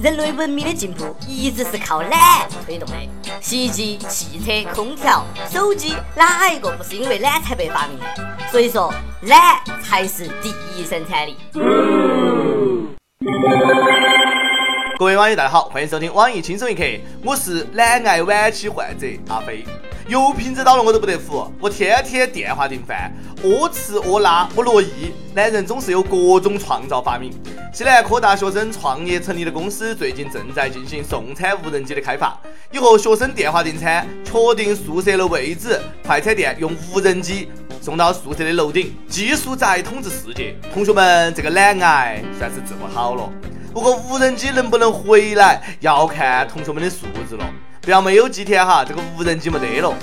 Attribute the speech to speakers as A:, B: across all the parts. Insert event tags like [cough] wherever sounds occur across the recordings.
A: 人类文明的进步一直是靠懒推动的。洗衣机、汽车、空调、手机，哪一个不是因为懒才被发明的？所以说，懒才是第一生产力。
B: 各位网友，大家好，欢迎收听网易轻松一刻，我是懒癌晚期患者阿飞。油瓶子倒了我都不得扶，我天天电话订饭，屙吃屙拉我乐意。男人总是有各种创造发明。西南科大学生创业成立的公司最近正在进行送餐无人机的开发。以后学生电话订餐，确定宿舍的位置，快餐店用无人机送到宿舍的楼顶，技术宅统治世界。同学们，这个懒癌算是治不好了。不过无人机能不能回来，要看同学们的素质了。不要没有几天哈，这个无人机没得了。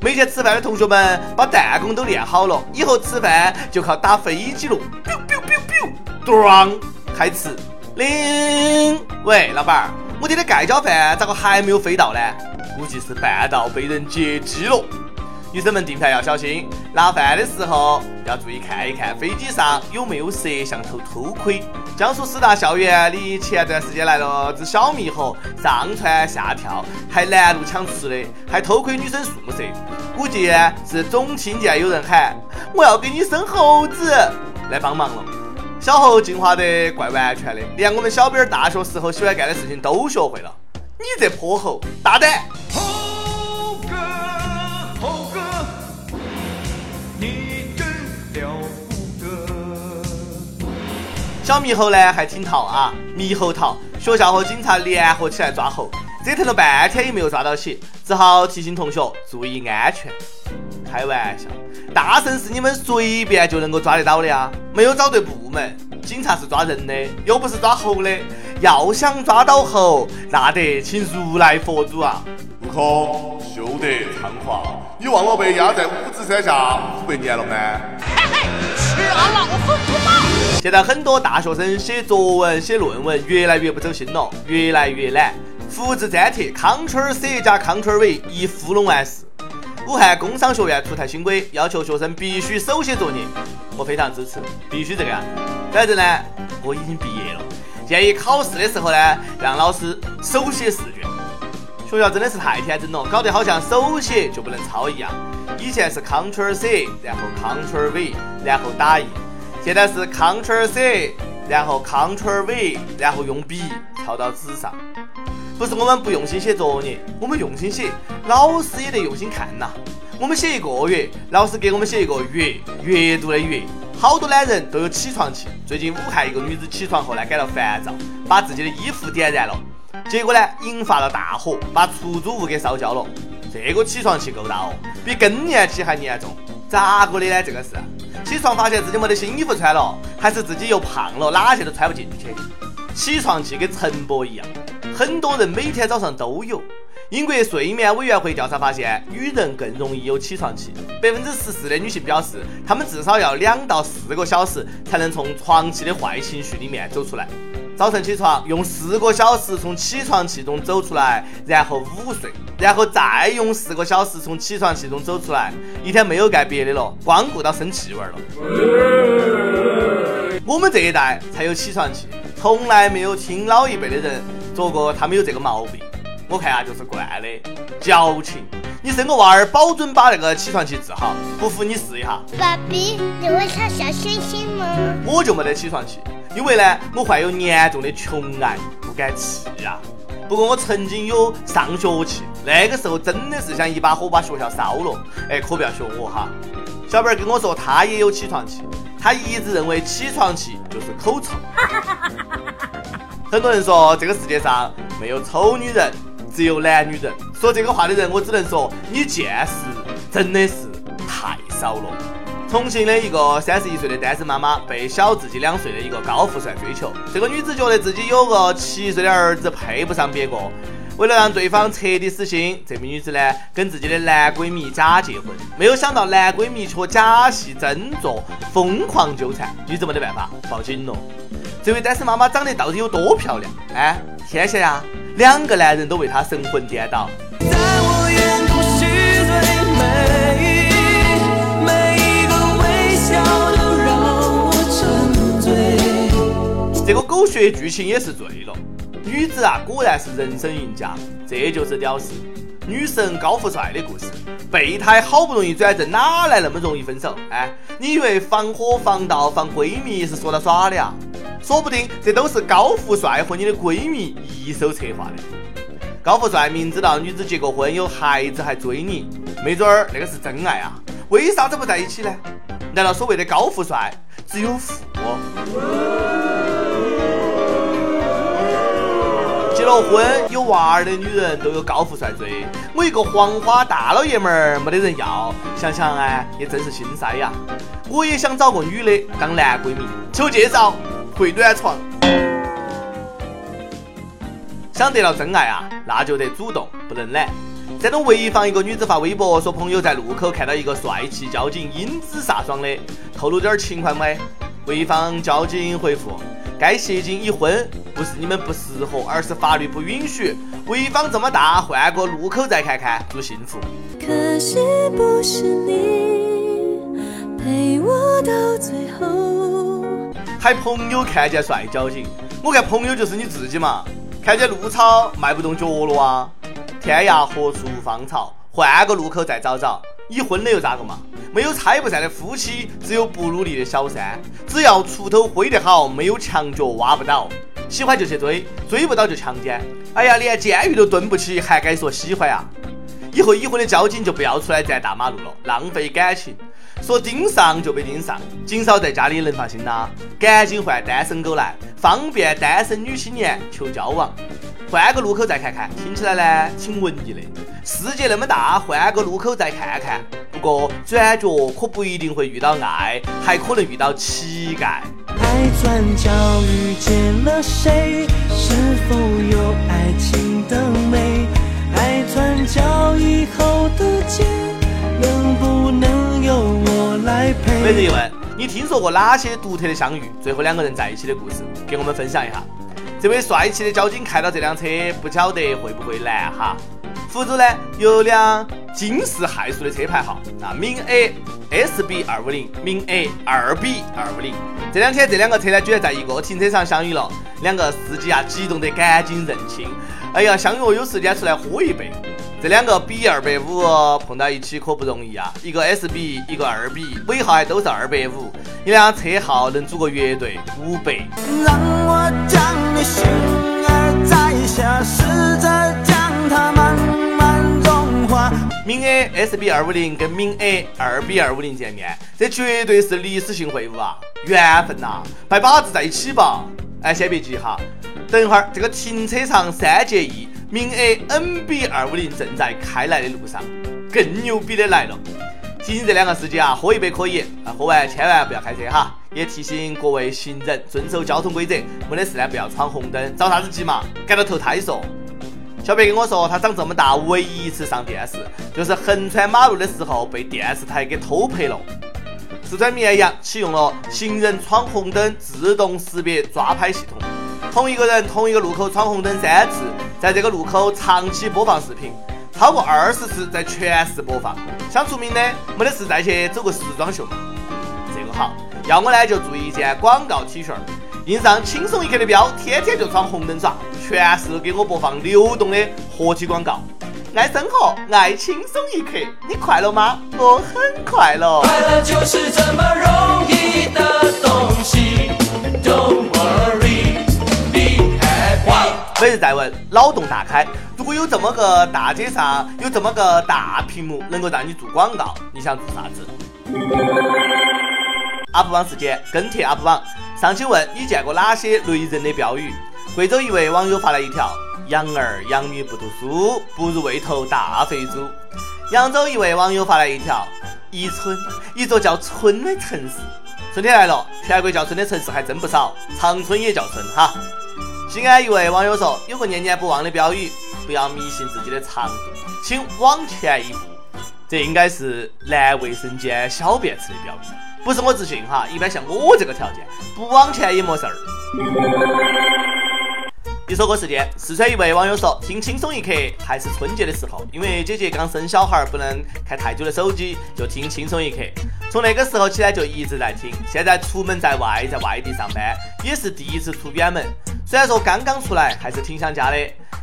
B: 每天吃饭的同学们把弹弓都练好了，以后吃饭就靠打飞机了。biu biu biu biu，咚，开吃。零，喂，老板儿，我点的盖浇饭咋个还没有飞到呢？估计是半道被人截击了。女生们订票要小心，拿饭的时候要注意看一看飞机上有没有摄像头偷窥。江苏师大校园里前段时间来了只小猕猴，上蹿下跳，还拦路抢吃的，还偷窥女生宿舍。估计是总听见有人喊“我要给你生猴子”来帮忙了。小猴进化得怪完全的，连我们小兵儿大学时候喜欢干的事情都学会了。你这泼猴，大胆！小猕猴呢还挺淘啊，猕猴桃，学校和警察联合起来抓猴，折腾了半天也没有抓到起，只好提醒同学注意安全。开玩笑，大圣是你们随便就能够抓得到的啊，没有找对部门，警察是抓人的，又不是抓猴的。要想抓到猴，那得请如来佛祖啊！
C: 悟空，休得猖狂，你忘了被压在五指山下五百年了吗？嘿嘿，
B: 吃俺老虎不饱。现在很多大学生写作文、写论文越来越不走心了，越来越懒，复制粘贴，Ctrl C 加 Ctrl V 一糊弄完事。武汉工商学院出台新规，要求学生必须手写作业，我非常支持，必须这个样。反正呢，我已经毕业了，建议考试。的时候呢，让老师手写试。卷。学校真的是太天真了，搞得好像手写就不能抄一样。以前是 Ctrl C，然后 Ctrl V，然后打印。现在是 Ctrl C，然后 Ctrl V，然后用笔抄到纸上。不是我们不用心写作业，我们用心写，老师也得用心看呐。我们写一个月，老师给我们写一个月，阅读的阅。好多懒人都有起床气。最近武汉一个女子起床后呢，感到烦躁，把自己的衣服点燃了，结果呢，引发了大火，把出租屋给烧焦了。这个起床气够大哦，比更年期还严重。咋个的呢？这个是？起床发现自己没得新衣服穿了，还是自己又胖了，哪些都穿不进去。起床气跟陈伯一样，很多人每天早上都有。英国睡眠委员会调查发现，女人更容易有起床气。百分之十四的女性表示，她们至少要两到四个小时才能从床气的坏情绪里面走出来。早晨起床用四个小时从起床气中走出来，然后午睡，然后再用四个小时从起床气中走出来，一天没有干别的了，光顾到生气味儿了。我们这一代才有起床气，从来没有听老一辈的人说过他们有这个毛病。我看啊，就是惯的，矫情。你生个娃儿，保准把那个起床气治好。不服你试一下。
D: 爸比，你会唱小星星吗？
B: 我就没得起床气。因为呢，我患有严重的穷癌，不敢气呀。不过我曾经有上学气，那个时候真的是想一把火把学校烧了。哎，可不要学我哈。小贝儿跟我说，他也有起床气，他一直认为起床气就是口臭。很多人说这个世界上没有丑女人，只有懒女人。说这个话的人，我只能说你见识真的是太少了。重庆的一个三十一岁的单身妈妈被小自己两岁的一个高富帅追求，这个女子觉得自己有个七岁的儿子配不上别个，为了让对方彻底死心，这名女子呢跟自己的男闺蜜假结婚，没有想到男闺蜜却假戏真做，疯狂纠缠，女子没得办法报警了。这位单身妈妈长得到底有多漂亮？哎，天仙呀，两个男人都为她神魂颠倒。这个狗血剧情也是醉了。女子啊，果然是人生赢家，这就是屌丝。女神高富帅的故事，备胎好不容易转正，哪来那么容易分手？哎，你以为防火防盗防闺蜜是说了耍的啊？说不定这都是高富帅和你的闺蜜一手策划的。高富帅明知道女子结过婚有孩子还追你，没准儿那个是真爱啊？为啥子不在一起呢？难道所谓的高富帅只有富？结了婚有娃儿的女人都有高富帅追，我一个黄花大老爷们儿没得人要，想想哎，也真是心塞呀。我也想找个女的当男闺蜜，求介绍，会暖床。想得到真爱啊，那就得主动，不能懒。山东潍坊一个女子发微博说，朋友在路口看到一个帅气交警英姿飒爽的，透露点情况没？潍坊交警回复。该协警已婚，不是你们不适合，而是法律不允许。潍坊这么大，换个路口再看看，祝幸福。可惜不是你陪我到最后。还朋友看见帅交警，我看朋友就是你自己嘛。看见路草迈不动脚了啊？天涯何处无芳草，换个路口再找找。已婚的又咋个嘛？没有拆不散的夫妻，只有不努力的小三。只要锄头挥得好，没有墙角挖不倒。喜欢就去追，追不到就强奸。哎呀，连监狱都蹲不起，还敢说喜欢啊？以后已婚的交警就不要出来占大马路了，浪费感情。说盯上就被盯上，警嫂在家里能放心呐？赶紧换单身狗来，方便单身女青年求交往。换个路口再看看，听起来呢挺文艺的。世界那么大，换个路口再看看。不过转角可不一定会遇到爱，还可能遇到乞丐。爱转角遇见了谁？是否有爱情？转角以后的街，能不能由我来陪？每日一问：你听说过哪些独特的相遇？最后两个人在一起的故事，给我们分享一下。这位帅气的交警看到这辆车，不晓得会不会拦哈？福州呢有辆惊世骇俗的车牌号啊，闽 A S B 二五零，闽 A 二 B 二五零。这两天这两个车呢，居然在一个停车场相遇了，两个司机啊，激动得赶紧认亲。哎呀，相约有时间出来喝一杯。这两个 B 二百五碰到一起可不容易啊，一个 S B，一个二 B，尾号还都是二百五，一辆车号能组个乐队五百。让我将你心儿摘下，试着将它慢慢融化。闽 A S B 二五零跟闽 A 二 B 二五零见面，这绝对是历史性会晤啊，缘分呐，拜把子在一起吧。哎，先别急哈，等一会儿这个停车场三结义。名 A NB 二五零正在开来的路上，更牛逼的来了！提醒这两个司机啊，喝一杯可以，啊，喝完千万不要开车哈。也提醒各位行人遵守交通规则，没得事呢不要闯红灯，着啥子急嘛？赶到投胎嗦！小白跟我说，他长这么大唯一一次上电视，就是横穿马路的时候被电视台给偷拍了。四川绵阳启用了行人闯红灯自动识别抓拍系统，同一个人同一个路口闯红灯三次。在这个路口长期播放视频，超过二十次在全市播放。想出名的，没得事再去走个时装秀嘛。这个好，要我呢就做一件广告 T 恤，印上轻松一刻的标，天天就闯红灯耍，全市给我播放流动的活体广告。爱生活，爱轻松一刻，你快乐吗？我很快乐。快乐就是这么容易 [laughs] 每日再问，脑洞大开。如果有这么个大街上有这么个大屏幕，能够让你做广告，你想做啥子？UP 网时间跟帖 UP 网。上期问你见过哪些雷人的标语？贵州一位网友发来一条：养儿养女不读书，不如喂头大肥猪。扬州一位网友发来一条：宜春，一座叫春的城市。春天来了，全国叫春的城市还真不少，长春也叫春哈。西安一位网友说：“有个念念不忘的标语，不要迷信自己的长度，请往前一步。”这应该是男卫生间小便池的标语，不是我自信哈。一般像我这个条件，不往前也没事儿。一首歌时间，四川一位网友说：“听轻松一刻，还是春节的时候，因为姐姐刚生小孩，不能看太久的手机，就听轻松一刻。从那个时候起来就一直在听，现在出门在外，在外地上班，也是第一次出远门。”虽然说刚刚出来，还是挺想家的。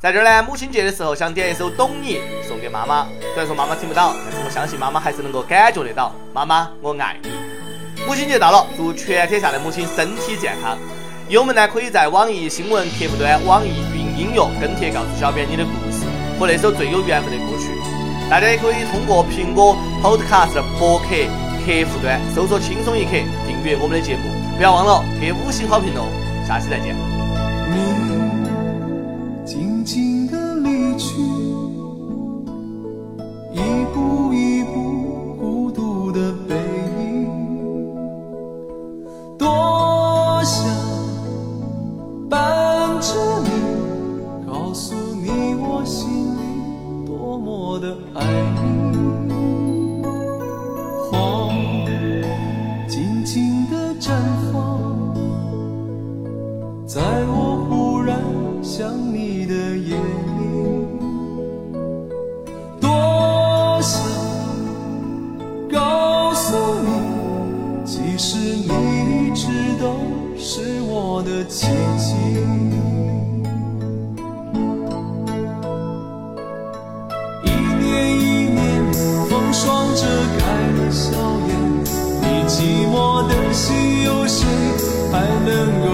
B: 在这儿呢，母亲节的时候想点一首《懂你》送给妈妈。虽然说妈妈听不到，但是我相信妈妈还是能够感觉得到。妈妈，我爱你。母亲节到了，祝全天下的母亲身体健康。友们呢，可以在网易新闻客户端、网易云音乐跟帖告诉小编你的故事和那首最有缘分的歌曲。大家也可以通过苹果 Podcast 博客客户端搜索“轻松一刻”，订阅我们的节目。不要忘了给五星好评哦！下期再见。
E: 你静静的离去，你，其实你一直都是我的奇迹。一年一年，风霜遮盖了笑颜，你寂寞的心，有谁还能够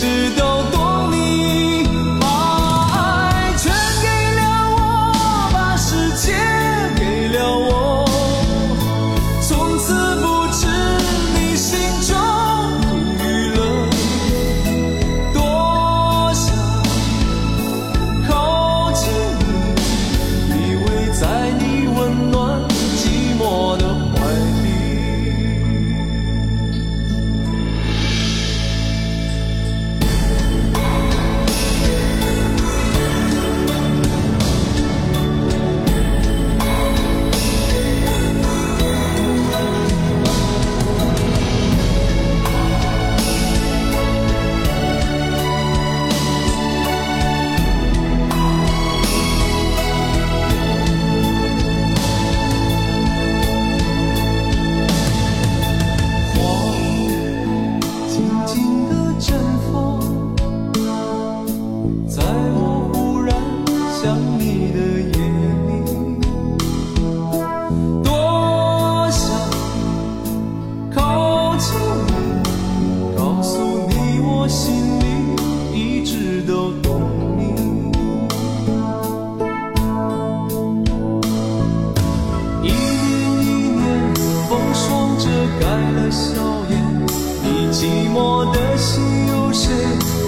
E: 知道多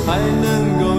E: 才能够